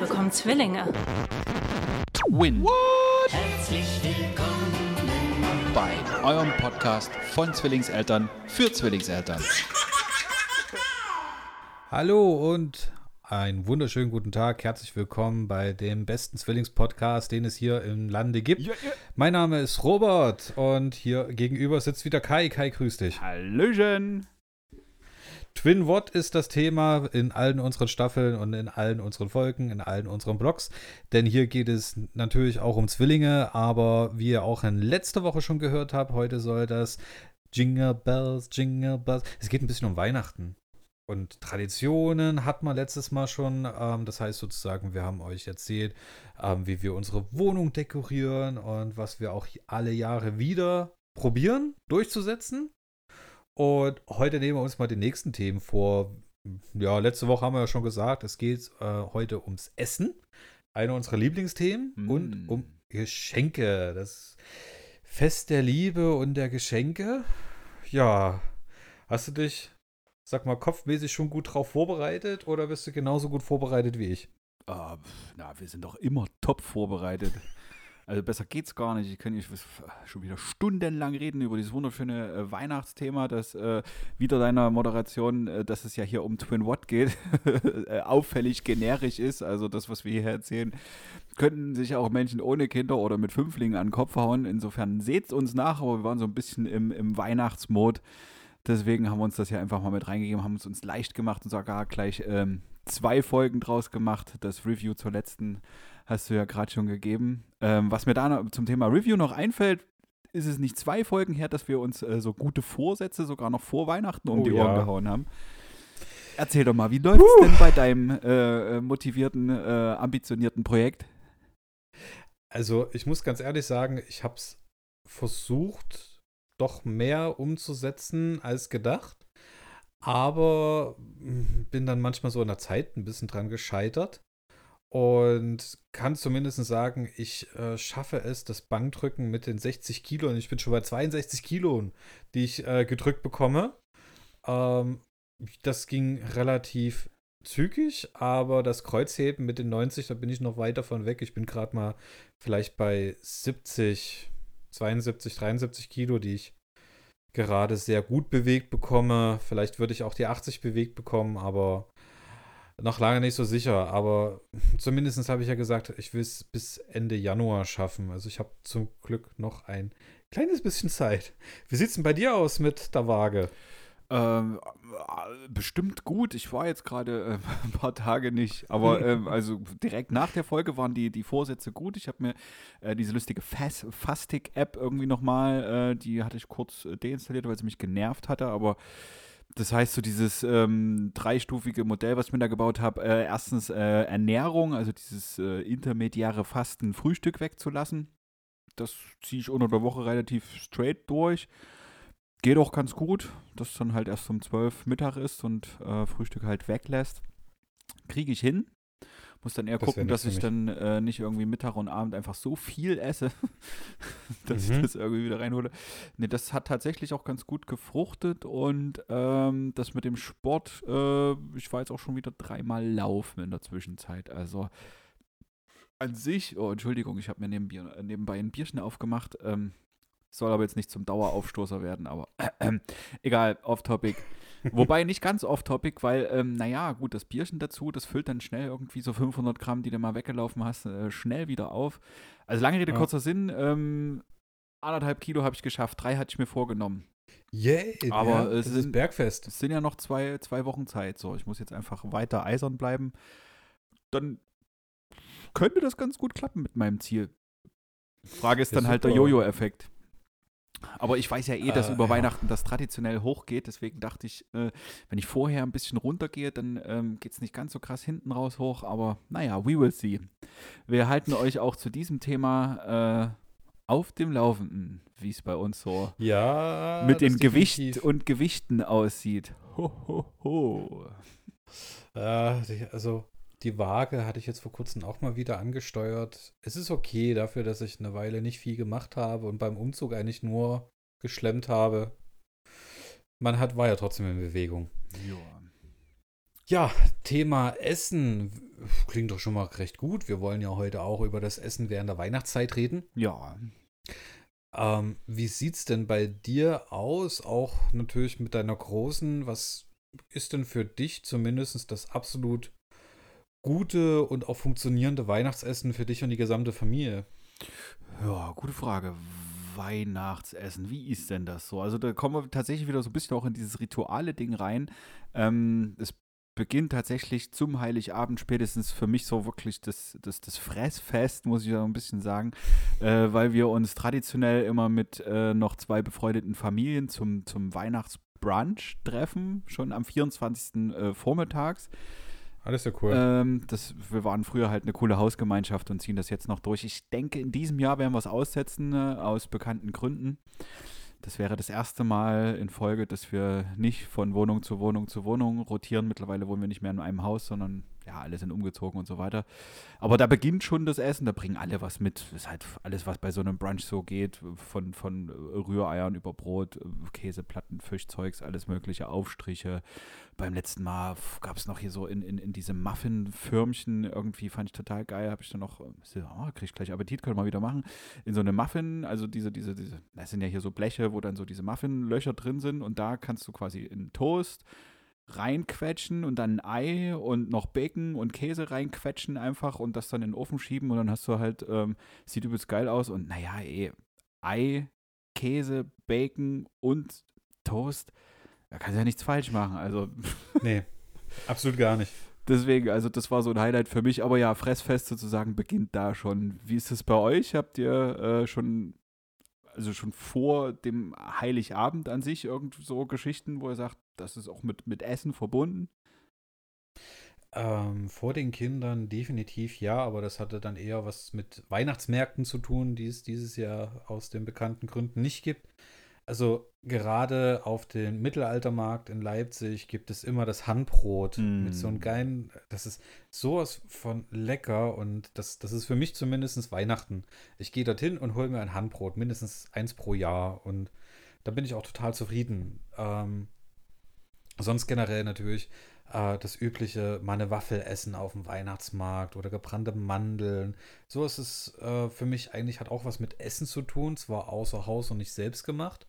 bekommen Zwillinge. Win. What? Herzlich willkommen bei eurem Podcast von Zwillingseltern für Zwillingseltern. Hallo und einen wunderschönen guten Tag. Herzlich willkommen bei dem besten Zwillingspodcast, den es hier im Lande gibt. Ja, ja. Mein Name ist Robert und hier gegenüber sitzt wieder Kai. Kai, grüß dich. Hallöchen. Twin What ist das Thema in allen unseren Staffeln und in allen unseren Folgen, in allen unseren Blogs. Denn hier geht es natürlich auch um Zwillinge, aber wie ihr auch in letzter Woche schon gehört habt, heute soll das Jingle Bells, Jingle Bells. Es geht ein bisschen um Weihnachten. Und Traditionen hat man letztes Mal schon. Ähm, das heißt sozusagen, wir haben euch erzählt, ähm, wie wir unsere Wohnung dekorieren und was wir auch alle Jahre wieder probieren durchzusetzen. Und heute nehmen wir uns mal die nächsten Themen vor. Ja, letzte Woche haben wir ja schon gesagt, es geht äh, heute ums Essen. Eine unserer Lieblingsthemen mm. und um Geschenke. Das Fest der Liebe und der Geschenke. Ja, hast du dich sag mal, kopfmäßig schon gut drauf vorbereitet oder bist du genauso gut vorbereitet wie ich? Uh, na, wir sind doch immer top vorbereitet. Also besser geht's gar nicht. Ich kann nicht schon wieder stundenlang reden über dieses wunderschöne äh, Weihnachtsthema, das äh, wieder deiner Moderation, äh, dass es ja hier um Twin Watt geht, äh, auffällig generisch ist. Also das, was wir hier erzählen, könnten sich auch Menschen ohne Kinder oder mit Fünflingen an den Kopf hauen. Insofern seht's uns nach, aber wir waren so ein bisschen im, im Weihnachtsmod. Deswegen haben wir uns das ja einfach mal mit reingegeben, haben es uns leicht gemacht und sogar gleich ähm, zwei Folgen draus gemacht. Das Review zur letzten hast du ja gerade schon gegeben. Ähm, was mir da noch zum Thema Review noch einfällt, ist es nicht zwei Folgen her, dass wir uns äh, so gute Vorsätze sogar noch vor Weihnachten um oh, die Ohren ja. gehauen haben. Erzähl doch mal, wie läuft es denn bei deinem äh, äh, motivierten, äh, ambitionierten Projekt? Also, ich muss ganz ehrlich sagen, ich habe es versucht, doch mehr umzusetzen als gedacht. Aber hm, bin dann manchmal so in der Zeit ein bisschen dran gescheitert. Und kann zumindest sagen, ich äh, schaffe es, das Bankdrücken mit den 60 Kilo, und ich bin schon bei 62 Kilo, die ich äh, gedrückt bekomme. Ähm, das ging relativ zügig, aber das Kreuzheben mit den 90, da bin ich noch weit davon weg. Ich bin gerade mal vielleicht bei 70, 72, 73 Kilo, die ich gerade sehr gut bewegt bekomme. Vielleicht würde ich auch die 80 bewegt bekommen, aber noch lange nicht so sicher. Aber zumindest habe ich ja gesagt, ich will es bis Ende Januar schaffen. Also ich habe zum Glück noch ein kleines bisschen Zeit. Wie sieht es denn bei dir aus mit der Waage? Ähm, äh, bestimmt gut. Ich war jetzt gerade äh, ein paar Tage nicht, aber ähm, also direkt nach der Folge waren die, die Vorsätze gut. Ich habe mir äh, diese lustige Fas Fastic-App irgendwie nochmal, äh, die hatte ich kurz äh, deinstalliert, weil sie mich genervt hatte, aber das heißt, so dieses ähm, dreistufige Modell, was ich mir da gebaut habe, äh, erstens Ernährung, also dieses intermediäre Fasten, Frühstück wegzulassen. Das ziehe ich unter der Woche relativ straight durch. Geht auch ganz gut, dass dann halt erst um 12 Mittag ist und äh, Frühstück halt weglässt. Kriege ich hin. Muss dann eher das gucken, dass ich dann äh, nicht irgendwie Mittag und Abend einfach so viel esse, dass mhm. ich das irgendwie wieder reinhole. Ne, das hat tatsächlich auch ganz gut gefruchtet und ähm, das mit dem Sport, äh, ich war jetzt auch schon wieder dreimal laufen in der Zwischenzeit. Also an sich, oh Entschuldigung, ich habe mir neben, nebenbei ein Bierchen aufgemacht. Ähm, soll aber jetzt nicht zum Daueraufstoßer werden, aber äh, egal, off-topic. Wobei nicht ganz off-topic, weil, ähm, naja, gut, das Bierchen dazu, das füllt dann schnell irgendwie so 500 Gramm, die du mal weggelaufen hast, äh, schnell wieder auf. Also lange Rede, ja. kurzer Sinn, ähm, anderthalb Kilo habe ich geschafft, drei hatte ich mir vorgenommen. Yay, yeah, aber ja, es ist Bergfest. Es sind ja noch zwei, zwei Wochen Zeit, so, ich muss jetzt einfach weiter eisern bleiben. Dann könnte das ganz gut klappen mit meinem Ziel. Frage ist dann halt der Jojo-Effekt. Aber ich weiß ja eh, dass äh, über ja. Weihnachten das traditionell hochgeht. Deswegen dachte ich, äh, wenn ich vorher ein bisschen runtergehe, dann ähm, geht es nicht ganz so krass hinten raus hoch. Aber naja, we will see. Wir halten euch auch zu diesem Thema äh, auf dem Laufenden, wie es bei uns so ja, mit dem Gewicht und Gewichten aussieht. Ho, ho, ho. Äh, also die Waage hatte ich jetzt vor kurzem auch mal wieder angesteuert. Es ist okay dafür, dass ich eine Weile nicht viel gemacht habe und beim Umzug eigentlich nur geschlemmt habe. Man hat, war ja trotzdem in Bewegung. Ja. Ja, Thema Essen klingt doch schon mal recht gut. Wir wollen ja heute auch über das Essen während der Weihnachtszeit reden. Ja. Ähm, wie sieht's denn bei dir aus? Auch natürlich mit deiner Großen. Was ist denn für dich zumindest das absolut gute und auch funktionierende Weihnachtsessen für dich und die gesamte Familie? Ja, gute Frage. Weihnachtsessen, wie ist denn das so? Also da kommen wir tatsächlich wieder so ein bisschen auch in dieses rituale Ding rein. Ähm, es beginnt tatsächlich zum Heiligabend spätestens für mich so wirklich das, das, das Fressfest, muss ich ja ein bisschen sagen, äh, weil wir uns traditionell immer mit äh, noch zwei befreundeten Familien zum, zum Weihnachtsbrunch treffen, schon am 24. Äh, vormittags. Alles ja cool. Ähm, das, wir waren früher halt eine coole Hausgemeinschaft und ziehen das jetzt noch durch. Ich denke, in diesem Jahr werden wir es aussetzen, äh, aus bekannten Gründen. Das wäre das erste Mal in Folge, dass wir nicht von Wohnung zu Wohnung zu Wohnung rotieren. Mittlerweile wohnen wir nicht mehr in einem Haus, sondern ja, alle sind umgezogen und so weiter. Aber da beginnt schon das Essen, da bringen alle was mit. Das ist halt alles, was bei so einem Brunch so geht, von, von Rühreiern über Brot, Käseplatten, Fischzeugs, alles mögliche, Aufstriche. Beim letzten Mal gab es noch hier so in, in, in diesem Muffin-Förmchen, irgendwie fand ich total geil, habe ich dann noch, oh, krieg ich gleich Appetit, können wir wieder machen, in so eine Muffin, also diese, diese, diese, das sind ja hier so Bleche, wo dann so diese Muffin-Löcher drin sind und da kannst du quasi in Toast, reinquetschen und dann ein Ei und noch Bacon und Käse reinquetschen einfach und das dann in den Ofen schieben und dann hast du halt, ähm, sieht übelst geil aus und naja, eh, Ei, Käse, Bacon und Toast, da kannst du ja nichts falsch machen, also. nee, absolut gar nicht. Deswegen, also das war so ein Highlight für mich, aber ja, Fressfest sozusagen beginnt da schon. Wie ist es bei euch? Habt ihr äh, schon also schon vor dem Heiligabend an sich irgend so Geschichten, wo er sagt, das ist auch mit, mit Essen verbunden? Ähm, vor den Kindern definitiv ja, aber das hatte dann eher was mit Weihnachtsmärkten zu tun, die es dieses Jahr aus den bekannten Gründen nicht gibt. Also gerade auf dem Mittelaltermarkt in Leipzig gibt es immer das Handbrot mm. mit so einem geilen, das ist sowas von lecker und das, das ist für mich zumindest Weihnachten. Ich gehe dorthin und hole mir ein Handbrot, mindestens eins pro Jahr und da bin ich auch total zufrieden. Ähm, sonst generell natürlich äh, das übliche, mal eine Waffel essen auf dem Weihnachtsmarkt oder gebrannte Mandeln. So ist es äh, für mich eigentlich hat auch was mit Essen zu tun, zwar außer Haus und nicht selbst gemacht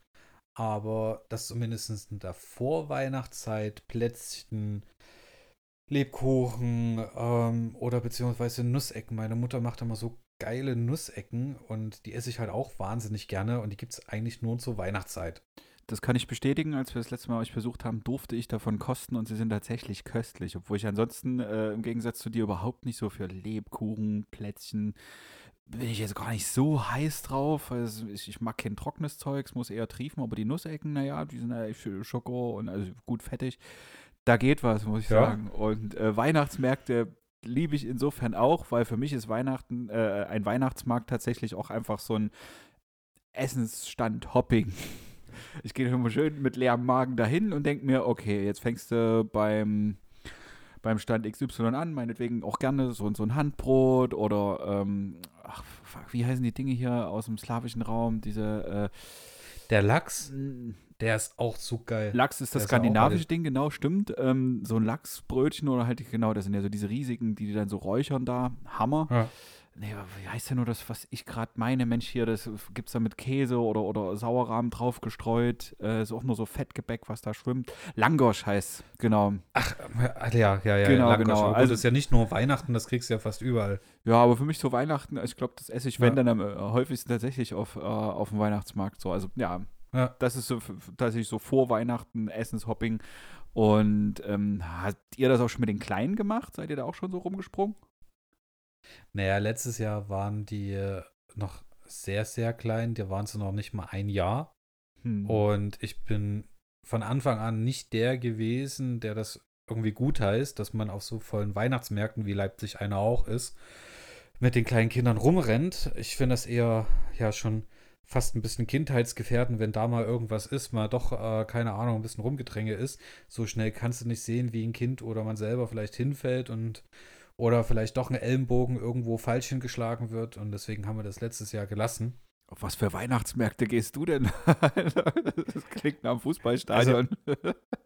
aber das zumindest in der Vorweihnachtszeit Plätzchen, Lebkuchen ähm, oder beziehungsweise Nussecken. Meine Mutter macht immer so geile Nussecken und die esse ich halt auch wahnsinnig gerne und die gibt es eigentlich nur zur Weihnachtszeit. Das kann ich bestätigen. Als wir das letzte Mal euch besucht haben, durfte ich davon kosten und sie sind tatsächlich köstlich. Obwohl ich ansonsten äh, im Gegensatz zu dir überhaupt nicht so für Lebkuchen, Plätzchen, bin ich jetzt gar nicht so heiß drauf. Also ich, ich, mag kein trockenes Zeug, es muss eher triefen, aber die Nussecken, naja, die sind ja Schoko und also gut fettig. Da geht was, muss ich ja. sagen. Und äh, Weihnachtsmärkte liebe ich insofern auch, weil für mich ist Weihnachten, äh, ein Weihnachtsmarkt tatsächlich auch einfach so ein Essensstand-Hopping. Ich gehe immer schön mit leerem Magen dahin und denke mir, okay, jetzt fängst du beim beim Stand XY an, meinetwegen auch gerne so, so ein Handbrot oder, ähm, ach, fuck, wie heißen die Dinge hier aus dem slawischen Raum, diese, äh, Der Lachs, der ist auch so geil. Lachs ist das skandinavische Ding, genau, stimmt. Ähm, so ein Lachsbrötchen oder halt, genau, das sind ja so diese riesigen, die, die dann so räuchern da, Hammer. Ja nee, wie heißt denn nur das, was ich gerade meine? Mensch, hier, das gibt es da mit Käse oder, oder Sauerrahmen drauf gestreut. Äh, ist auch nur so Fettgebäck, was da schwimmt. Langosch heißt, genau. Ach, ja, ja, ja. Genau, Langosch. genau. Also, das ist ja nicht nur Weihnachten, das kriegst du ja fast überall. Ja, aber für mich so Weihnachten, ich glaube, das esse ich, wenn, ja. dann am äh, häufigsten tatsächlich auf, äh, auf dem Weihnachtsmarkt. So, also, ja. Ja. Das ist so tatsächlich so vor Weihnachten Essenshopping. Und ähm, habt ihr das auch schon mit den Kleinen gemacht? Seid ihr da auch schon so rumgesprungen? Naja, letztes Jahr waren die noch sehr, sehr klein. Da waren sie noch nicht mal ein Jahr. Hm. Und ich bin von Anfang an nicht der gewesen, der das irgendwie gut heißt, dass man auf so vollen Weihnachtsmärkten, wie Leipzig einer auch ist, mit den kleinen Kindern rumrennt. Ich finde das eher ja schon fast ein bisschen kindheitsgefährdend, wenn da mal irgendwas ist, mal doch, äh, keine Ahnung, ein bisschen Rumgedränge ist. So schnell kannst du nicht sehen, wie ein Kind oder man selber vielleicht hinfällt und oder vielleicht doch ein Ellenbogen irgendwo falsch hingeschlagen wird und deswegen haben wir das letztes Jahr gelassen. Auf was für Weihnachtsmärkte gehst du denn? das klingt nach einem Fußballstadion. Also,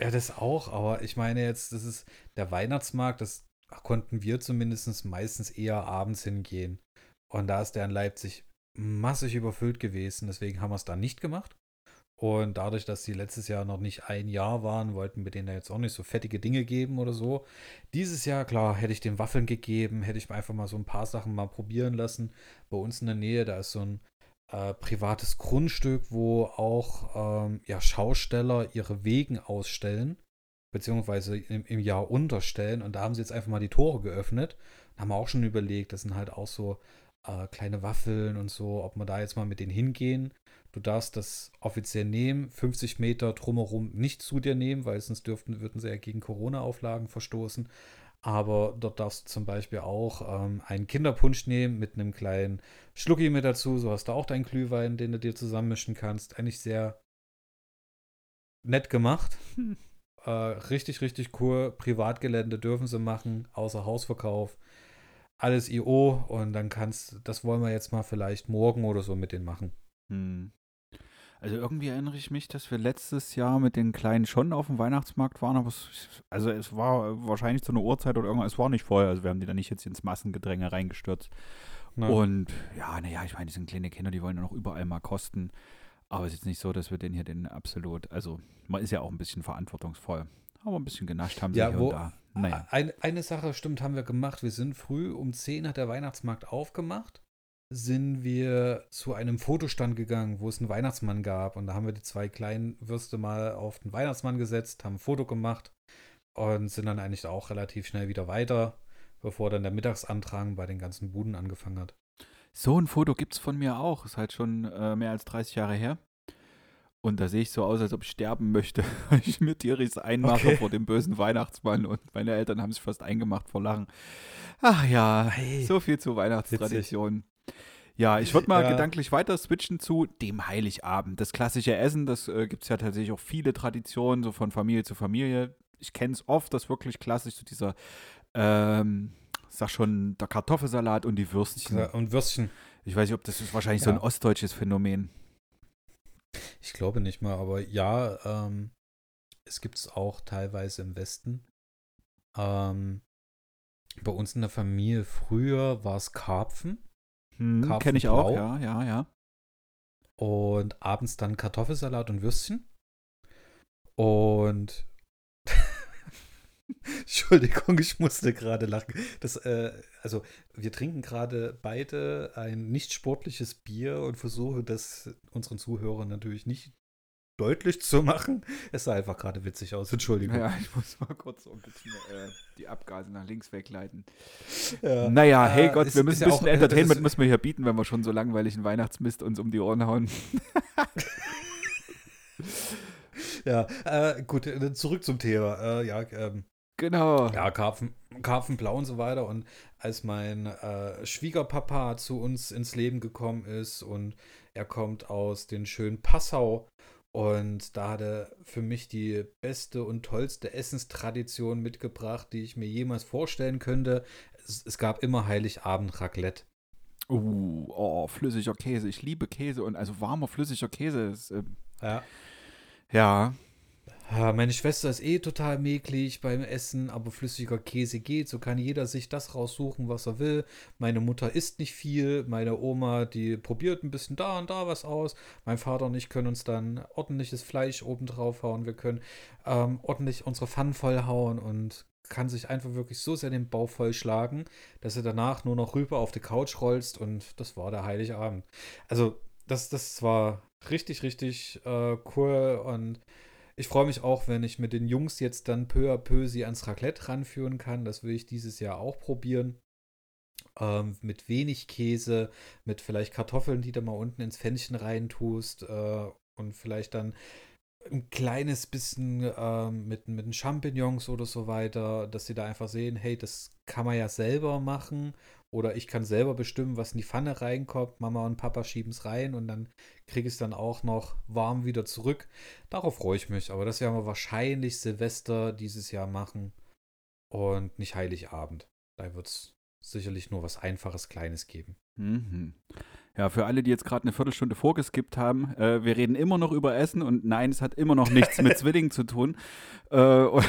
Ja, das auch, aber ich meine jetzt, das ist der Weihnachtsmarkt, das konnten wir zumindest meistens eher abends hingehen. Und da ist der in Leipzig massig überfüllt gewesen, deswegen haben wir es da nicht gemacht. Und dadurch, dass sie letztes Jahr noch nicht ein Jahr waren, wollten wir denen da jetzt auch nicht so fettige Dinge geben oder so. Dieses Jahr, klar, hätte ich den Waffeln gegeben, hätte ich einfach mal so ein paar Sachen mal probieren lassen. Bei uns in der Nähe, da ist so ein äh, privates Grundstück, wo auch ähm, ja, Schausteller ihre Wegen ausstellen, beziehungsweise im, im Jahr unterstellen. Und da haben sie jetzt einfach mal die Tore geöffnet. Da haben wir auch schon überlegt, das sind halt auch so äh, kleine Waffeln und so, ob wir da jetzt mal mit denen hingehen Du darfst das offiziell nehmen, 50 Meter drumherum nicht zu dir nehmen, weil sonst dürften, würden sie ja gegen Corona-Auflagen verstoßen. Aber dort darfst du zum Beispiel auch ähm, einen Kinderpunsch nehmen mit einem kleinen Schlucki mit dazu. So hast du auch deinen Glühwein, den du dir zusammenmischen kannst. Eigentlich sehr nett gemacht. Hm. Äh, richtig, richtig cool. Privatgelände dürfen sie machen, außer Hausverkauf. Alles IO und dann kannst, das wollen wir jetzt mal vielleicht morgen oder so mit denen machen. Hm. Also irgendwie erinnere ich mich, dass wir letztes Jahr mit den Kleinen schon auf dem Weihnachtsmarkt waren, aber es, also es war wahrscheinlich zu einer Uhrzeit oder irgendwas, es war nicht voll, also wir haben die da nicht jetzt ins Massengedränge reingestürzt. Nein. Und ja, naja, ich meine, die sind kleine Kinder, die wollen ja noch überall mal kosten. Aber es ist jetzt nicht so, dass wir den hier den absolut, also man ist ja auch ein bisschen verantwortungsvoll. Aber ein bisschen genascht haben sie ja, hier wo, und da. Naja. Eine, eine Sache stimmt, haben wir gemacht. Wir sind früh um 10 hat der Weihnachtsmarkt aufgemacht sind wir zu einem Fotostand gegangen, wo es einen Weihnachtsmann gab. Und da haben wir die zwei kleinen Würste mal auf den Weihnachtsmann gesetzt, haben ein Foto gemacht und sind dann eigentlich auch relativ schnell wieder weiter, bevor dann der Mittagsantrag bei den ganzen Buden angefangen hat. So ein Foto gibt es von mir auch. Ist halt schon äh, mehr als 30 Jahre her. Und da sehe ich so aus, als ob ich sterben möchte, weil ich mir Tiris einmache okay. vor dem bösen Weihnachtsmann. Und meine Eltern haben sich fast eingemacht vor Lachen. Ach ja, hey, so viel zu Weihnachtstraditionen. Ja, ich würde mal ja. gedanklich weiter switchen zu dem Heiligabend. Das klassische Essen, das äh, gibt es ja tatsächlich auch viele Traditionen, so von Familie zu Familie. Ich kenne es oft, das wirklich klassisch, so dieser, ähm, sag schon, der Kartoffelsalat und die Würstchen. Ja, und Würstchen. Ich weiß nicht, ob das ist wahrscheinlich ja. so ein ostdeutsches Phänomen. Ich glaube nicht mal, aber ja, ähm, es gibt es auch teilweise im Westen. Ähm, bei uns in der Familie früher war es Karpfen. Hm, Kenne ich auch, ja, ja, ja. Und abends dann Kartoffelsalat und Würstchen. Und Entschuldigung, ich musste gerade lachen. Das, äh, also, wir trinken gerade beide ein nicht sportliches Bier und versuchen das unseren Zuhörern natürlich nicht deutlich zu machen. Es sah einfach gerade witzig aus, Entschuldigung. Ja, ich muss mal kurz so ein bisschen äh, die Abgase nach links wegleiten. Ja. Naja, hey Gott, ist, wir müssen ein bisschen ja auch, Entertainment müssen wir hier bieten, wenn wir schon so langweiligen Weihnachtsmist uns um die Ohren hauen. ja, äh, gut, äh, zurück zum Thema. Äh, ja, ähm, Genau. Ja, Karpfen, Karpfenblau und so weiter. Und als mein äh, Schwiegerpapa zu uns ins Leben gekommen ist und er kommt aus den schönen Passau und da hat er für mich die beste und tollste Essenstradition mitgebracht, die ich mir jemals vorstellen könnte. Es, es gab immer Heiligabend Raclette. Uh, oh, flüssiger Käse. Ich liebe Käse und also warmer flüssiger Käse. Ist, äh, ja. Ja, meine Schwester ist eh total mäglich beim Essen, aber flüssiger Käse geht. So kann jeder sich das raussuchen, was er will. Meine Mutter isst nicht viel. Meine Oma, die probiert ein bisschen da und da was aus. Mein Vater und ich können uns dann ordentliches Fleisch oben drauf hauen. Wir können ähm, ordentlich unsere Pfannen vollhauen und kann sich einfach wirklich so sehr den Bauch vollschlagen, dass er danach nur noch rüber auf die Couch rollst und das war der heilige Abend. Also, das, das war richtig, richtig äh, cool und ich freue mich auch, wenn ich mit den Jungs jetzt dann peu à peu sie ans Raclette ranführen kann. Das will ich dieses Jahr auch probieren. Ähm, mit wenig Käse, mit vielleicht Kartoffeln, die du mal unten ins Pfännchen reintust äh, und vielleicht dann ein kleines bisschen ähm, mit, mit den Champignons oder so weiter, dass sie da einfach sehen, hey, das kann man ja selber machen oder ich kann selber bestimmen, was in die Pfanne reinkommt. Mama und Papa schieben es rein und dann kriege ich es dann auch noch warm wieder zurück. Darauf freue ich mich. Aber das werden wir wahrscheinlich Silvester dieses Jahr machen und nicht Heiligabend. Da wird es sicherlich nur was Einfaches, Kleines geben. Mhm. Ja, für alle, die jetzt gerade eine Viertelstunde vorgeskippt haben, äh, wir reden immer noch über Essen und nein, es hat immer noch nichts mit Zwillingen zu tun. Äh, und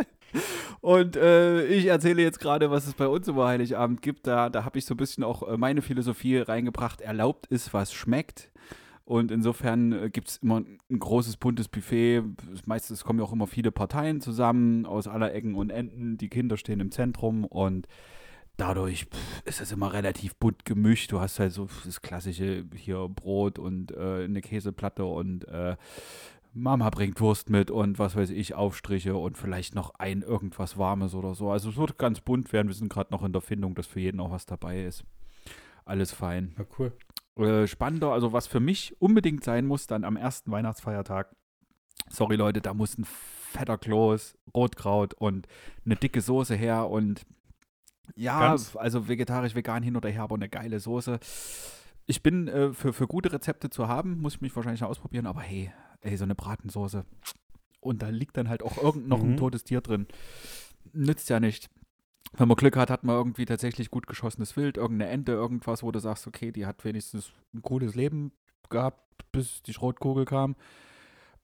und äh, ich erzähle jetzt gerade, was es bei uns über Heiligabend gibt. Da, da habe ich so ein bisschen auch äh, meine Philosophie reingebracht. Erlaubt ist, was schmeckt. Und insofern äh, gibt es immer ein großes, buntes Buffet. Meistens kommen ja auch immer viele Parteien zusammen aus aller Ecken und Enden. Die Kinder stehen im Zentrum und dadurch pff, ist es immer relativ bunt gemischt. Du hast halt so das klassische hier Brot und äh, eine Käseplatte und äh, Mama bringt Wurst mit und was weiß ich, Aufstriche und vielleicht noch ein irgendwas Warmes oder so. Also es wird ganz bunt werden. Wir sind gerade noch in der Findung, dass für jeden auch was dabei ist. Alles fein. Ja, cool. Äh, spannender, also was für mich unbedingt sein muss, dann am ersten Weihnachtsfeiertag. Sorry Leute, da muss ein fetter Kloß, Rotkraut und eine dicke Soße her und ja, Ganz? also vegetarisch, vegan hin oder her, aber eine geile Soße. Ich bin äh, für, für gute Rezepte zu haben, muss ich mich wahrscheinlich noch ausprobieren, aber hey, ey, so eine Bratensoße. Und da liegt dann halt auch irgend noch ein Mhm. totes Tier drin. Nützt ja nicht. Wenn man Glück hat, hat man irgendwie tatsächlich gut geschossenes Wild, irgendeine Ente, irgendwas, wo du sagst, okay, die hat wenigstens ein cooles Leben gehabt, bis die Schrotkugel kam.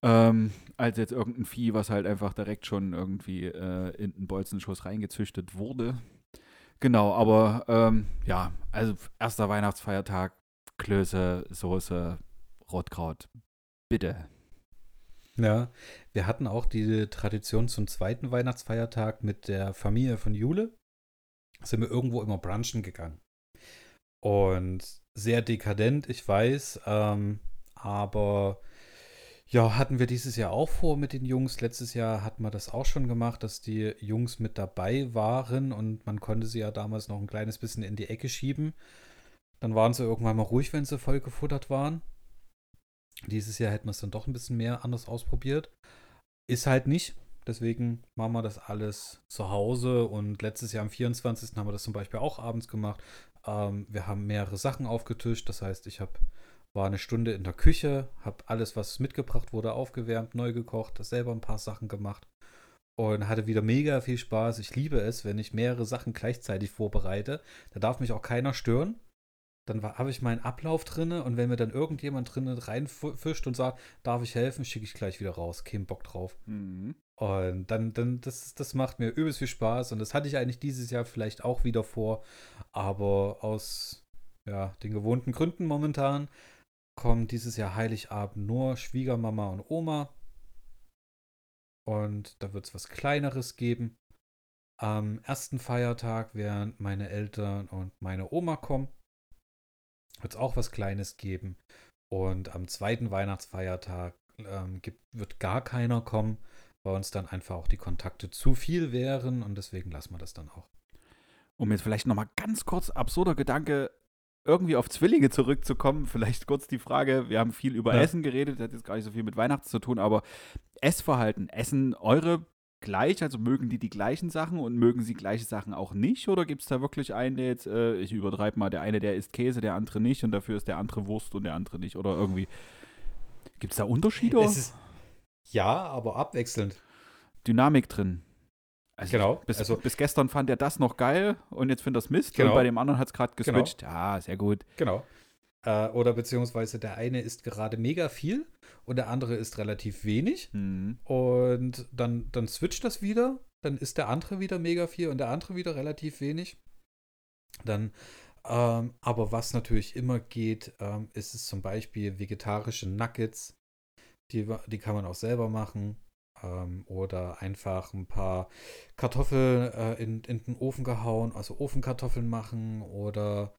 Ähm, als jetzt irgendein Vieh, was halt einfach direkt schon irgendwie äh, in den Bolzenschuss reingezüchtet wurde. Genau, aber ähm, ja, also erster Weihnachtsfeiertag, Klöße, Soße, Rotkraut. Bitte. Ja, wir hatten auch die Tradition zum zweiten Weihnachtsfeiertag mit der Familie von Jule. Sind wir irgendwo immer brunchen gegangen. Und sehr dekadent, ich weiß, ähm, aber ja, hatten wir dieses Jahr auch vor mit den Jungs. Letztes Jahr hatten wir das auch schon gemacht, dass die Jungs mit dabei waren und man konnte sie ja damals noch ein kleines bisschen in die Ecke schieben. Dann waren sie irgendwann mal ruhig, wenn sie voll gefuttert waren. Dieses Jahr hätten wir es dann doch ein bisschen mehr anders ausprobiert. Ist halt nicht. Deswegen machen wir das alles zu Hause. Und letztes Jahr am 24. haben wir das zum Beispiel auch abends gemacht. Ähm, wir haben mehrere Sachen aufgetischt. Das heißt, ich hab, war eine Stunde in der Küche, habe alles, was mitgebracht wurde, aufgewärmt, neu gekocht, selber ein paar Sachen gemacht. Und hatte wieder mega viel Spaß. Ich liebe es, wenn ich mehrere Sachen gleichzeitig vorbereite. Da darf mich auch keiner stören dann habe ich meinen Ablauf drinne und wenn mir dann irgendjemand drinnen reinfischt und sagt, darf ich helfen, schicke ich gleich wieder raus. Kein Bock drauf. Mhm. Und dann, dann das, das macht mir übelst viel Spaß und das hatte ich eigentlich dieses Jahr vielleicht auch wieder vor, aber aus ja, den gewohnten Gründen momentan kommt dieses Jahr Heiligabend nur Schwiegermama und Oma. Und da wird es was Kleineres geben. Am ersten Feiertag werden meine Eltern und meine Oma kommen wird es auch was Kleines geben. Und am zweiten Weihnachtsfeiertag ähm, gibt, wird gar keiner kommen, weil uns dann einfach auch die Kontakte zu viel wären und deswegen lassen wir das dann auch. Um jetzt vielleicht nochmal ganz kurz absurder Gedanke irgendwie auf Zwillinge zurückzukommen, vielleicht kurz die Frage, wir haben viel über Ja. Essen geredet, das hat jetzt gar nicht so viel mit Weihnachten zu tun, aber Essverhalten, essen eure gleich, also mögen die die gleichen Sachen und mögen sie gleiche Sachen auch nicht? Oder gibt es da wirklich einen, der jetzt, äh, ich übertreibe mal, der eine, der isst Käse, der andere nicht und dafür ist der andere Wurst und der andere nicht? Oder irgendwie, gibt es da Unterschiede? Es ist, ja, aber abwechselnd. Dynamik drin? Also Genau, Bis, also- bis gestern fand er das noch geil und jetzt findet er es Mist Genau. und bei dem anderen hat es gerade Genau. geswitcht. Ja, sehr gut. Genau. Äh, oder beziehungsweise der eine isst gerade mega viel und der andere isst relativ wenig. Mhm. Und dann, dann switcht das wieder. Dann ist der andere wieder mega viel und der andere wieder relativ wenig. Dann, ähm, aber was natürlich immer geht, ähm, ist es zum Beispiel vegetarische Nuggets. Die, die kann man auch selber machen. Ähm, oder einfach ein paar Kartoffeln äh, in, in den Ofen gehauen, also Ofenkartoffeln machen oder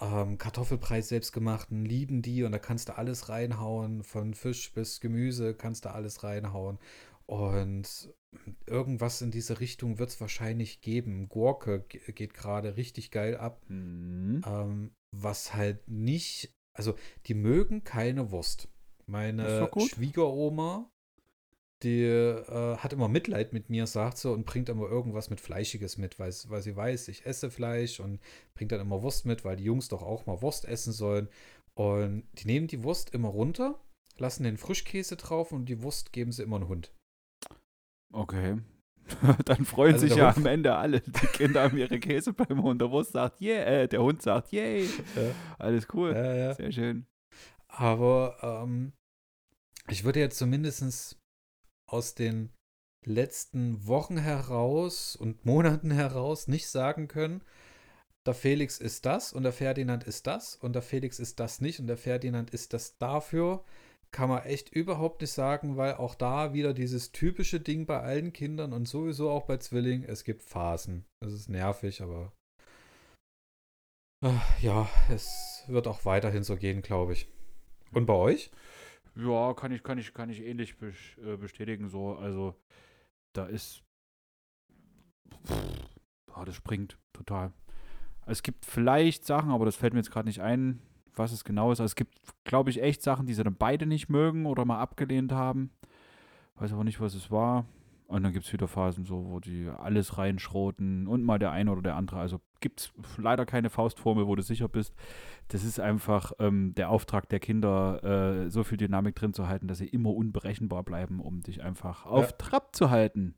ähm, Kartoffelbrei selbstgemachten, lieben die und da kannst du alles reinhauen, von Fisch bis Gemüse kannst du alles reinhauen. Und irgendwas in diese Richtung wird es wahrscheinlich geben. Gurke ge- geht gerade richtig geil ab. Mhm. Ähm, was halt nicht, also die mögen keine Wurst. Meine. Schwiegeroma, die äh, hat immer Mitleid mit mir, sagt sie, und bringt immer irgendwas mit Fleischiges mit, weil, weil sie weiß, ich esse Fleisch und bringt dann immer Wurst mit, weil die Jungs doch auch mal Wurst essen sollen. Und die nehmen die Wurst immer runter, lassen den Frischkäse drauf und die Wurst geben sie immer einen Hund. Okay. Dann freuen Also sich ja Hund- am Ende alle. Die Kinder haben ihre Käsepalme und der Wurst sagt, yeah, äh, der Hund sagt, yay. Ja. Alles cool. Ja, ja. Sehr schön. Aber ähm, ich würde jetzt zumindest aus den letzten Wochen heraus und Monaten heraus nicht sagen können, der Felix ist das und der Ferdinand ist das und der Felix ist das nicht und der Ferdinand ist das dafür. Kann man echt überhaupt nicht sagen, weil auch da wieder dieses typische Ding bei allen Kindern und sowieso auch bei Zwillingen, es gibt Phasen. Das ist nervig, aber äh, ja, es wird auch weiterhin so gehen, glaube ich. Und bei euch? Ja, kann ich, kann ich, kann ich ähnlich äh, bestätigen. So, also da ist. Ja, das springt total. Es gibt vielleicht Sachen, aber das fällt mir jetzt gerade nicht ein, was es genau ist. Also es gibt, glaube ich, echt Sachen, die sie dann beide nicht mögen oder mal abgelehnt haben. Weiß aber nicht, was es war. Und dann gibt es wieder Phasen, so, wo die alles reinschroten und mal der eine oder der andere. Also gibt es leider keine Faustformel, wo du sicher bist. Das ist einfach ähm, der Auftrag der Kinder, äh, so viel Dynamik drin zu halten, dass sie immer unberechenbar bleiben, um dich einfach auf Ja. Trab zu halten.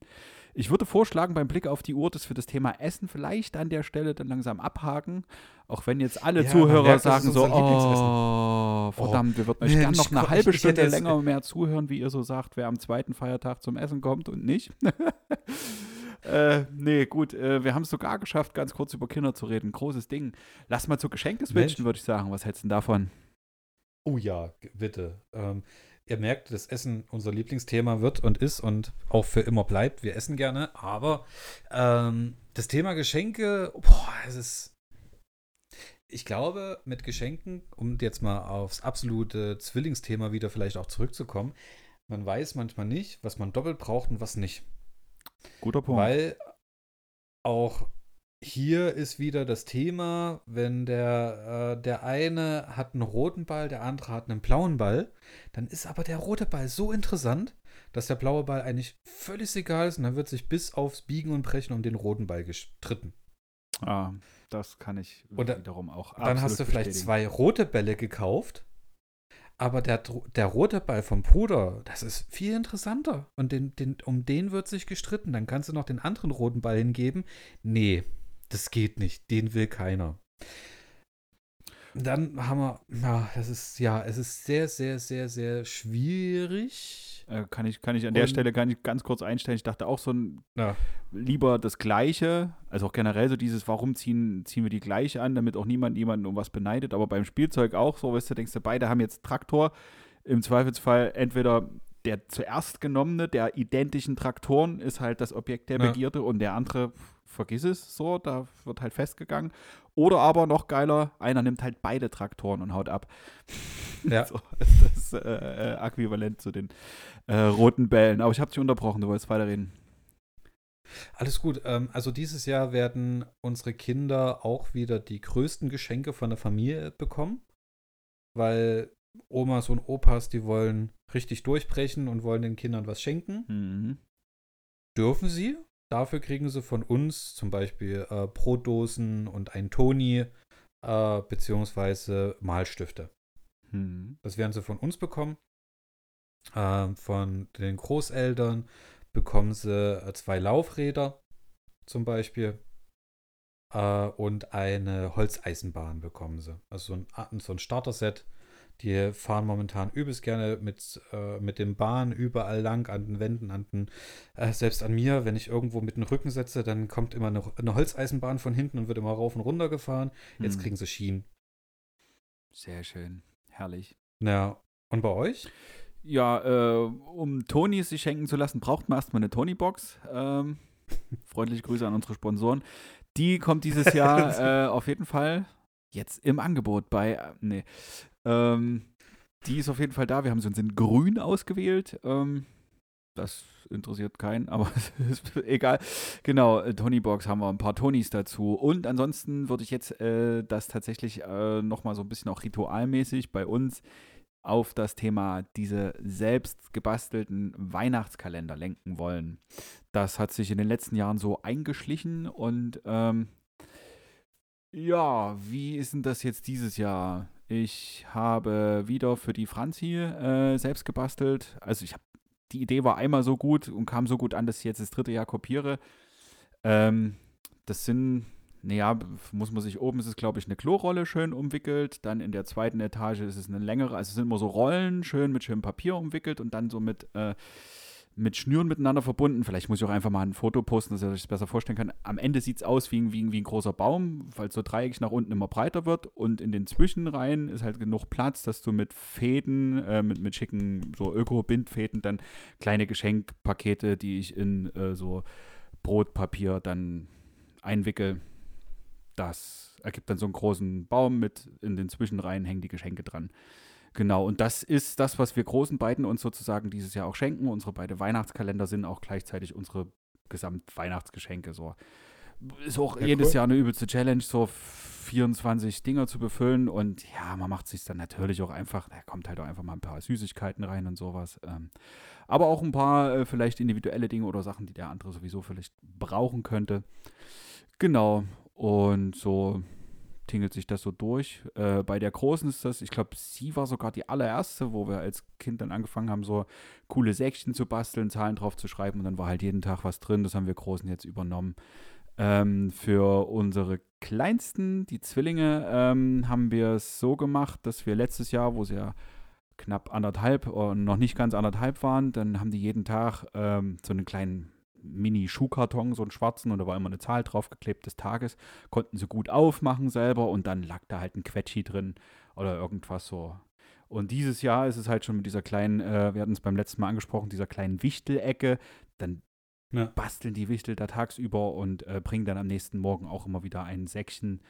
Ich würde vorschlagen, beim Blick auf die Uhr, dass wir das Thema Essen vielleicht an der Stelle dann langsam abhaken. Auch wenn jetzt alle Ja, Zuhörer merkt, sagen so, Lieblingsessen. oh, verdammt, wir würden euch gerne noch eine halbe ich- ich Stunde jetzt- länger mehr zuhören, wie ihr so sagt, wer am zweiten Feiertag zum Essen kommt und nicht. äh, nee, gut, äh, wir haben es sogar geschafft, ganz kurz über Kinder zu reden. Großes Ding. Lass mal zu Geschenke switchen, würde ich sagen. Was hältst du denn davon? Oh ja, bitte. Ähm, ihr merkt, dass Essen unser Lieblingsthema wird und ist und auch für immer bleibt. Wir essen gerne, aber ähm, das Thema Geschenke, boah, es ist. Ich glaube, mit Geschenken, um jetzt mal aufs absolute Zwillingsthema wieder vielleicht auch zurückzukommen, man weiß manchmal nicht, was man doppelt braucht und was nicht. Guter Punkt. Weil auch hier ist wieder das Thema, wenn der, äh, der eine hat einen roten Ball, der andere hat einen blauen Ball, dann ist aber der rote Ball so interessant, dass der blaue Ball eigentlich völlig egal ist und dann wird sich bis aufs Biegen und Brechen um den roten Ball gestritten. ah, das kann ich Oder wiederum auch Dann hast du vielleicht bestätigen. zwei rote Bälle gekauft, aber der, der rote Ball vom Bruder, das ist viel interessanter. Und den, den, um den wird sich gestritten. Dann kannst du noch den anderen roten Ball hingeben. Nee, das geht nicht. Den will keiner. Dann haben wir, ja, das ist, ja, es ist sehr, sehr, sehr, sehr schwierig. Äh, kann ich, kann ich an der Und- Stelle kann ich ganz kurz einstellen. Ich dachte auch so ein Ja. lieber das Gleiche, also auch generell so dieses, warum ziehen, ziehen wir die gleiche an, damit auch niemand jemanden um was beneidet, aber beim Spielzeug auch so, weißt du, denkst du, beide haben jetzt Traktor, im Zweifelsfall entweder der zuerst genommene der identischen Traktoren ist halt das Objekt der Ja. Begierde und der andere, vergiss es so, da wird halt festgegangen. Oder aber noch geiler, einer nimmt halt beide Traktoren und haut ab. Ja. So ist das äh, äh, äquivalent zu den äh, roten Bällen. Aber ich habe dich unterbrochen, du wolltest weiterreden. Alles gut. Ähm, also dieses Jahr werden unsere Kinder auch wieder die größten Geschenke von der Familie bekommen, weil Omas und Opas, die wollen richtig durchbrechen und wollen den Kindern was schenken. Mhm. Dürfen sie. Dafür kriegen sie von uns zum Beispiel äh, Brotdosen und ein Toni äh, beziehungsweise Malstifte. Mhm. Das werden sie von uns bekommen. Ähm, von den Großeltern bekommen sie äh, zwei Laufräder zum Beispiel. Äh, und eine Holzeisenbahn bekommen sie. Also so ein, so ein Starter-Set. Die fahren momentan übelst gerne mit, äh, mit den Bahnen überall lang, an den Wänden, an den, äh, selbst an mir, wenn ich irgendwo mit dem Rücken setze, dann kommt immer eine, eine Holzeisenbahn von hinten und wird immer rauf und runter gefahren. Jetzt Mhm. kriegen sie Schienen. Sehr schön. Herrlich. Ja. Und bei euch? Ja, äh, um Tonys sich schenken zu lassen, braucht man erstmal eine Tony-Box. Ähm, freundliche Grüße an unsere Sponsoren. Die kommt dieses Jahr äh, auf jeden Fall jetzt im Angebot bei, äh, nee, ähm, die ist auf jeden Fall da. Wir haben sie uns in grün ausgewählt. Ähm, das interessiert keinen, aber ist egal. Genau, äh, Tony Box haben wir ein paar Tonys dazu. Und ansonsten würde ich jetzt äh, das tatsächlich äh, nochmal so ein bisschen auch ritualmäßig bei uns auf das Thema diese selbst gebastelten Weihnachtskalender lenken wollen. Das hat sich in den letzten Jahren so eingeschlichen und ähm, ja, wie ist denn das jetzt dieses Jahr? Ich habe wieder für die Franzi äh, selbst gebastelt. Also ich habe die Idee war einmal so gut und kam so gut an, dass ich jetzt das dritte Jahr kopiere. Ähm, das sind, naja, muss man sich oben ist es, glaube ich, eine Klorolle schön umwickelt. Dann in der zweiten Etage ist es eine längere, also es sind immer so Rollen, schön mit schönem Papier umwickelt und dann so mit äh, mit Schnüren miteinander verbunden. Vielleicht muss ich auch einfach mal ein Foto posten, dass ihr euch das besser vorstellen kann. Am Ende sieht es aus wie, wie, wie ein großer Baum, weil so dreieckig nach unten immer breiter wird. Und in den Zwischenreihen ist halt genug Platz, dass du mit Fäden, äh, mit, mit schicken so Öko-Bindfäden dann kleine Geschenkpakete, die ich in äh, so Brotpapier dann einwickel. Das ergibt dann so einen großen Baum mit in den Zwischenreihen hängen die Geschenke dran. Genau, und das ist das, was wir großen beiden uns sozusagen dieses Jahr auch schenken. Unsere beiden Weihnachtskalender sind auch gleichzeitig unsere Gesamtweihnachtsgeschenke. So. Ist auch ja, jedes cool. Jahr eine übelste Challenge, so 24 Dinger zu befüllen. Und ja, man macht sich dann natürlich auch einfach, da kommt halt auch einfach mal ein paar Süßigkeiten rein und sowas. Ähm, aber auch ein paar äh, vielleicht individuelle Dinge oder Sachen, die der andere sowieso vielleicht brauchen könnte. Genau. Und so tingelt sich das so durch. Äh, bei der Großen ist das, ich glaube, sie war sogar die allererste, wo wir als Kind dann angefangen haben, so coole Säckchen zu basteln, Zahlen drauf zu schreiben und dann war halt jeden Tag was drin. Das haben wir Großen jetzt übernommen. Ähm, für unsere Kleinsten, die Zwillinge, ähm, haben wir es so gemacht, dass wir letztes Jahr, wo sie ja knapp anderthalb und noch nicht ganz anderthalb waren, dann haben die jeden Tag ähm, so einen kleinen Mini-Schuhkarton, so einen schwarzen, und da war immer eine Zahl draufgeklebt des Tages. Konnten sie gut aufmachen selber und dann lag da halt ein Quetschi drin oder irgendwas so. Und dieses Jahr ist es halt schon mit dieser kleinen, äh, wir hatten es beim letzten Mal angesprochen, dieser kleinen Wichtelecke. Dann ja. basteln die Wichtel da tagsüber und äh, bringen dann am nächsten Morgen auch immer wieder ein Säckchen,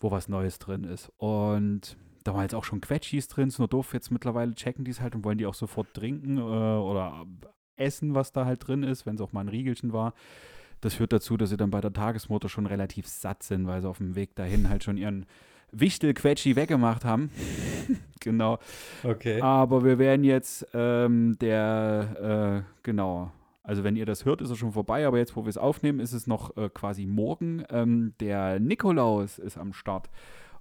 wo was Neues drin ist. Und da war jetzt auch schon Quetschis drin, ist nur doof. Jetzt mittlerweile checken die es halt und wollen die auch sofort trinken äh, oder Essen, was da halt drin ist, wenn es auch mal ein Riegelchen war. Das führt dazu, dass sie dann bei der Tagesmutter schon relativ satt sind, weil sie auf dem Weg dahin halt schon ihren Wichtelquetschi weggemacht haben. genau. Okay. Aber wir werden jetzt ähm, der, äh, genau, also wenn ihr das hört, ist es schon vorbei, aber jetzt, wo wir es aufnehmen, ist es noch äh, quasi morgen. Ähm, der Nikolaus ist am Start.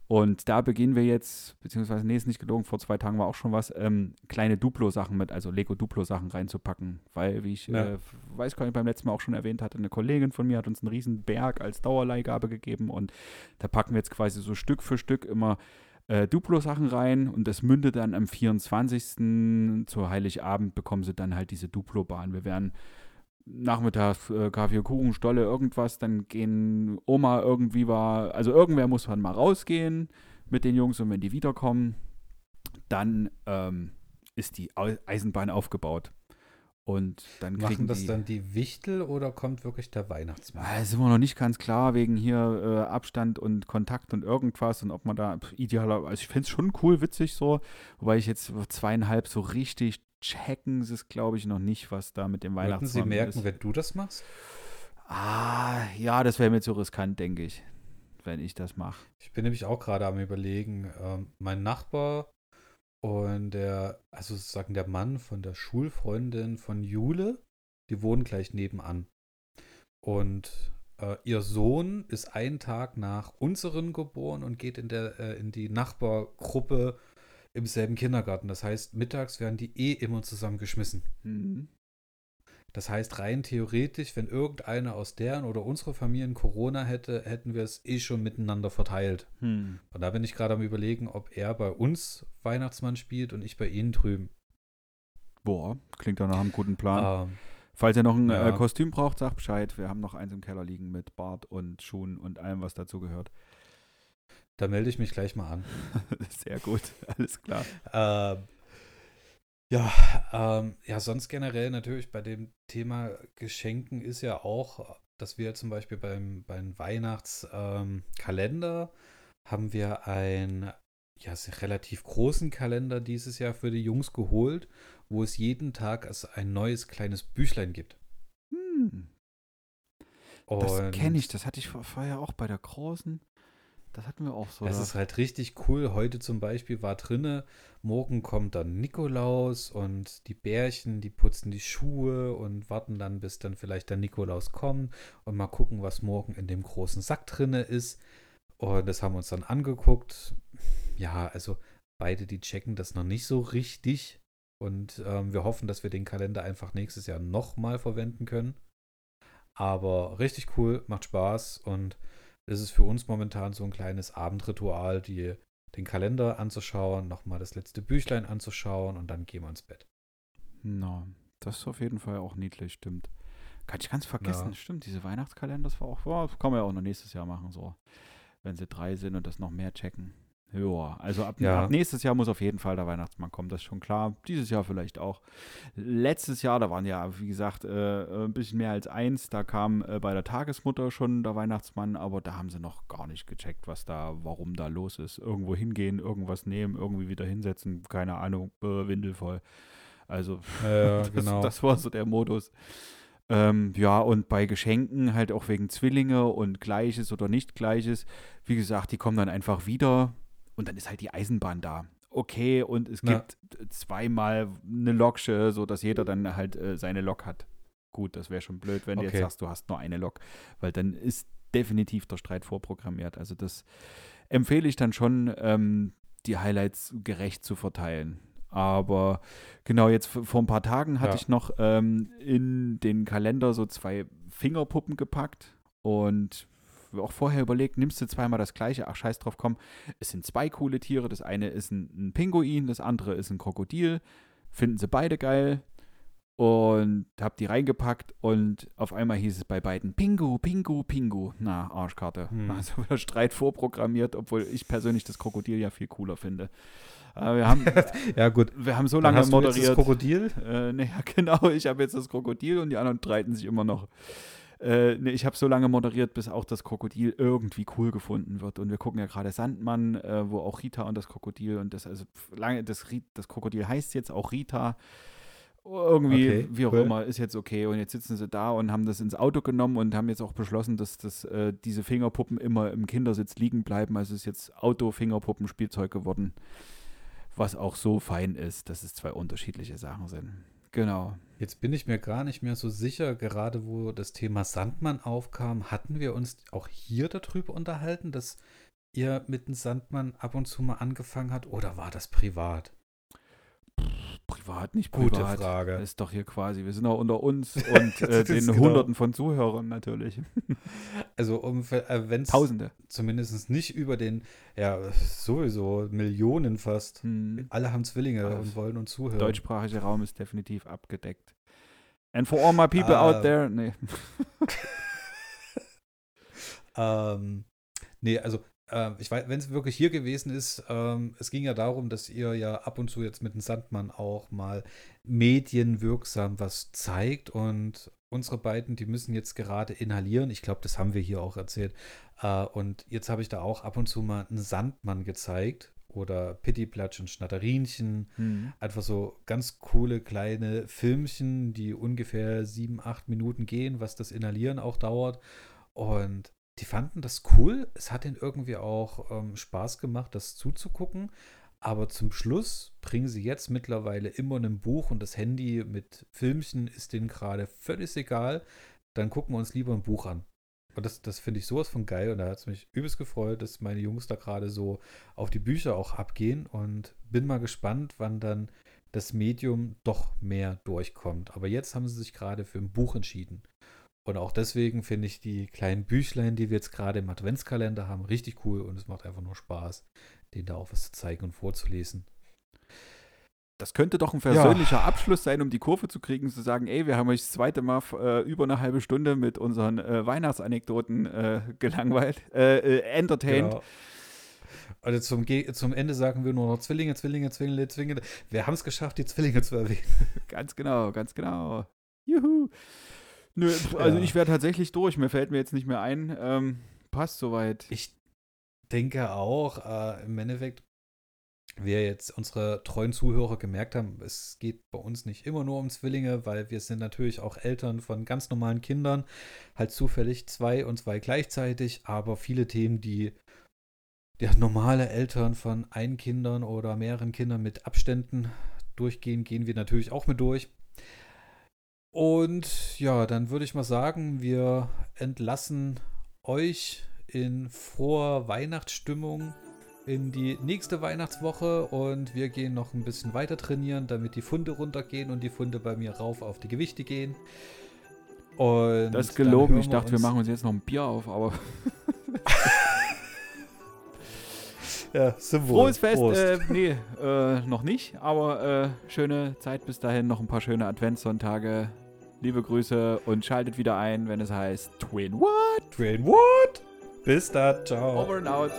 Und da beginnen wir jetzt, beziehungsweise, nee, ist nicht gelogen, vor zwei Tagen war auch schon was, ähm, kleine Duplo-Sachen mit, also Lego-Duplo-Sachen reinzupacken. Weil, wie ich ja. äh, weiß gar nicht, beim letzten Mal auch schon erwähnt hatte, eine Kollegin von mir hat uns einen riesen Berg als Dauerleihgabe gegeben und da packen wir jetzt quasi so Stück für Stück immer äh, Duplo-Sachen rein und das mündet dann am 24. zu Heiligabend bekommen sie dann halt diese Duplo-Bahn. Wir werden nachmittags äh, Kaffee, Kuchen, Stolle, irgendwas, dann gehen Oma irgendwie war, also irgendwer muss dann mal rausgehen mit den Jungs und wenn die wiederkommen, dann ähm, ist die Eisenbahn aufgebaut. Und dann Machen das die, dann die Wichtel oder kommt wirklich der Weihnachtsmann? Das ist immer noch nicht ganz klar, wegen hier äh, Abstand und Kontakt und irgendwas und ob man da idealer, also ich finde es schon cool, witzig so, wobei ich jetzt zweieinhalb so richtig checken sie es, glaube ich, noch nicht, was da mit dem Weihnachtsmann ist. Würden sie merken, ist. wenn du das machst? Ah, ja, das wäre mir zu riskant, denke ich, wenn ich das mache. Ich bin nämlich auch gerade am überlegen, ähm, mein Nachbar und der, also sozusagen der Mann von der Schulfreundin von Jule, die wohnen gleich nebenan. Und äh, ihr Sohn ist einen Tag nach unseren geboren und geht in, der, äh, in die Nachbargruppe im selben Kindergarten. Das heißt, mittags werden die eh immer zusammengeschmissen. Mhm. Das heißt, rein theoretisch, wenn irgendeiner aus deren oder unserer Familien Corona hätte, hätten wir es eh schon miteinander verteilt. Hm. Und da bin ich gerade am überlegen, ob er bei uns Weihnachtsmann spielt und ich bei ihnen drüben. Boah, klingt doch nach einem guten Plan. Ähm, Falls ihr noch ein ja. äh, Kostüm braucht, sagt Bescheid. Wir haben noch eins im Keller liegen mit Bart und Schuhen und allem, was dazu gehört. Da melde ich mich gleich mal an. Sehr gut, alles klar. Ähm, ja, ähm, ja, sonst generell natürlich bei dem Thema Geschenken ist ja auch, dass wir zum Beispiel beim, beim Weihnachtskalender ähm, haben wir einen ja, relativ großen Kalender dieses Jahr für die Jungs geholt, wo es jeden Tag ein neues kleines Büchlein gibt. Hm. das kenne ich, das hatte ich vorher auch bei der großen. Das hatten wir auch so. Das ist halt richtig cool. Heute zum Beispiel war drinne, morgen kommt dann Nikolaus und die Bärchen, die putzen die Schuhe und warten dann, bis dann vielleicht der Nikolaus kommt und mal gucken, was morgen in dem großen Sack drinne ist. Und das haben wir uns dann angeguckt. Ja, also beide, die checken das noch nicht so richtig Und ähm, wir hoffen, dass wir den Kalender einfach nächstes Jahr nochmal verwenden können. Aber richtig cool, macht Spaß und es ist für uns momentan so ein kleines Abendritual, die, den Kalender anzuschauen, nochmal das letzte Büchlein anzuschauen und dann gehen wir ins Bett. Na, das ist auf jeden Fall auch niedlich, stimmt. Kann ich ganz vergessen, ja. stimmt, diese Weihnachtskalender, das war auch, oh, das kann man ja auch noch nächstes Jahr machen, so. Wenn sie drei sind und das noch mehr checken. Ja, also ab, ja. ab, nächstes Jahr muss auf jeden Fall der Weihnachtsmann kommen, das ist schon klar. Dieses Jahr vielleicht auch. Letztes Jahr, da waren ja, wie gesagt, äh, ein bisschen mehr als eins. Da kam äh, bei der Tagesmutter schon der Weihnachtsmann, aber da haben sie noch gar nicht gecheckt, was da, warum da los ist. Irgendwo hingehen, irgendwas nehmen, irgendwie wieder hinsetzen, keine Ahnung, äh, Windel voll. Also, ja, das, genau. das war so der Modus. Ähm, ja, und bei Geschenken halt auch wegen Zwillinge und Gleiches oder nicht Gleiches. Wie gesagt, die kommen dann einfach wieder und dann ist halt die Eisenbahn da. Okay, und es Na. gibt zweimal eine Loksche, sodass jeder dann halt äh, seine Lok hat. Gut, das wäre schon blöd, wenn du Okay. jetzt sagst, du hast nur eine Lok, weil dann ist definitiv der Streit vorprogrammiert. Also das empfehle ich dann schon, ähm, die Highlights gerecht zu verteilen. Aber genau, jetzt vor ein paar Tagen hatte Ja. ich noch ähm, in den Kalender so zwei Fingerpuppen gepackt und auch vorher überlegt, nimmst du zweimal das gleiche, ach scheiß drauf, komm, es sind zwei coole Tiere, das eine ist ein, ein Pinguin, das andere ist ein Krokodil, finden sie beide geil und hab die reingepackt und auf einmal hieß es bei beiden Pingu, Pingu, Pingu. Na, Arschkarte. Hm. Also wieder Streit vorprogrammiert, obwohl ich persönlich das Krokodil ja viel cooler finde. Aber wir haben, Ja, gut. wir haben so lange hast du jetzt das moderiert. Krokodil. Äh, ne, ja, genau, ich habe jetzt das Krokodil und die anderen streiten sich immer noch. Äh, ne, ich habe so lange moderiert, bis auch das Krokodil irgendwie cool gefunden wird. Und wir gucken ja gerade Sandmann, äh, wo auch Rita und das Krokodil und das, also lange, das, das Krokodil heißt jetzt auch Rita. Irgendwie, Okay, wie auch cool. immer, ist jetzt okay. Und jetzt sitzen sie da und haben das ins Auto genommen und haben jetzt auch beschlossen, dass, dass äh, diese Fingerpuppen immer im Kindersitz liegen bleiben. Also es ist jetzt Auto-Fingerpuppen-Spielzeug geworden. Was auch so fein ist, dass es zwei unterschiedliche Sachen sind. Genau. Jetzt bin ich mir gar nicht mehr so sicher, gerade wo das Thema Sandmann aufkam, hatten wir uns auch hier darüber unterhalten, dass ihr mit dem Sandmann ab und zu mal angefangen habt oder war das privat? Privat, nicht Gute privat. Frage. Ist doch hier quasi, wir sind auch unter uns und äh, den genau. Hunderten von Zuhörern natürlich. Also um, äh, wenn es Tausende. zumindest nicht über den, ja sowieso Millionen fast. Hm. Alle haben Zwillinge Also, und wollen uns zuhören. Deutschsprachiger Raum ist definitiv abgedeckt. And for all my people Ah. out there, nee. Ähm, nee, also ähm, ich weiß, wenn es wirklich hier gewesen ist, ähm, es ging ja darum, dass ihr ja ab und zu jetzt mit dem Sandmann auch mal medienwirksam was zeigt und unsere beiden, die müssen jetzt gerade inhalieren. Ich glaube, das haben wir hier auch erzählt. Äh, und jetzt habe ich da auch ab und zu mal einen Sandmann gezeigt oder Pittiplatsch und Schnatterinchen. Hm. Einfach so ganz coole kleine Filmchen, die ungefähr sieben, acht Minuten gehen, was das Inhalieren auch dauert. Und die fanden das cool. Es hat ihnen irgendwie auch ähm, Spaß gemacht, das zuzugucken. Aber zum Schluss bringen sie jetzt mittlerweile immer ein Buch und das Handy mit Filmchen ist denen gerade völlig egal. Dann gucken wir uns lieber ein Buch an. Und das, das finde ich sowas von geil. Und da hat es mich übelst gefreut, dass meine Jungs da gerade so auf die Bücher auch abgehen. Und bin mal gespannt, wann dann das Medium doch mehr durchkommt. Aber jetzt haben sie sich gerade für ein Buch entschieden. Und auch deswegen finde ich die kleinen Büchlein, die wir jetzt gerade im Adventskalender haben, richtig cool. Und es macht einfach nur Spaß, denen da auch was zu zeigen und vorzulesen. Das könnte doch ein persönlicher Abschluss sein, um die Kurve zu kriegen, zu sagen, ey, wir haben euch das zweite Mal äh, über eine halbe Stunde mit unseren äh, Weihnachtsanekdoten äh, gelangweilt, äh, äh, entertained. Genau. Also zum, Ge- zum Ende sagen wir nur noch Zwillinge, Zwillinge, Zwillinge, Zwillinge. Wir haben es geschafft, die Zwillinge zu erwähnen. Ganz genau, ganz genau. Juhu. Nö, also Ja. ich wäre tatsächlich durch. Mir fällt mir jetzt nicht mehr ein. Ähm, passt soweit. Ich denke auch, äh, im Endeffekt, wir jetzt unsere treuen Zuhörer gemerkt haben, es geht bei uns nicht immer nur um Zwillinge, weil wir sind natürlich auch Eltern von ganz normalen Kindern, halt zufällig zwei und zwei gleichzeitig, aber viele Themen, die ja, normale Eltern von ein Kindern oder mehreren Kindern mit Abständen durchgehen, gehen wir natürlich auch mit durch. Und ja, dann würde ich mal sagen, wir entlassen euch in froher Weihnachtsstimmung in die nächste Weihnachtswoche und wir gehen noch ein bisschen weiter trainieren, damit die Funde runtergehen und die Funde bei mir rauf auf die Gewichte gehen. Und das ist gelogen. Ich dachte, wir machen uns jetzt noch ein Bier auf, aber. ja, sind Frohes Fest. Äh, nee, äh, noch nicht, aber äh, schöne Zeit bis dahin. Noch ein paar schöne Adventssonntage. Liebe Grüße und schaltet wieder ein, wenn es heißt Twin What? Twin What? Bis dann. Ciao. Over and out.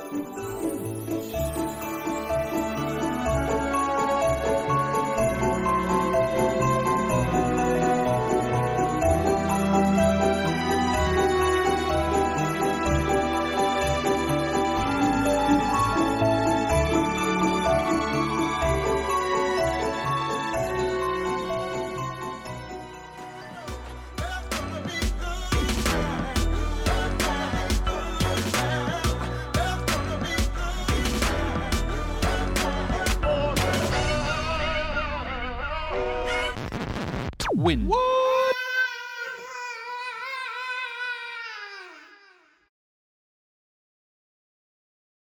Win. What?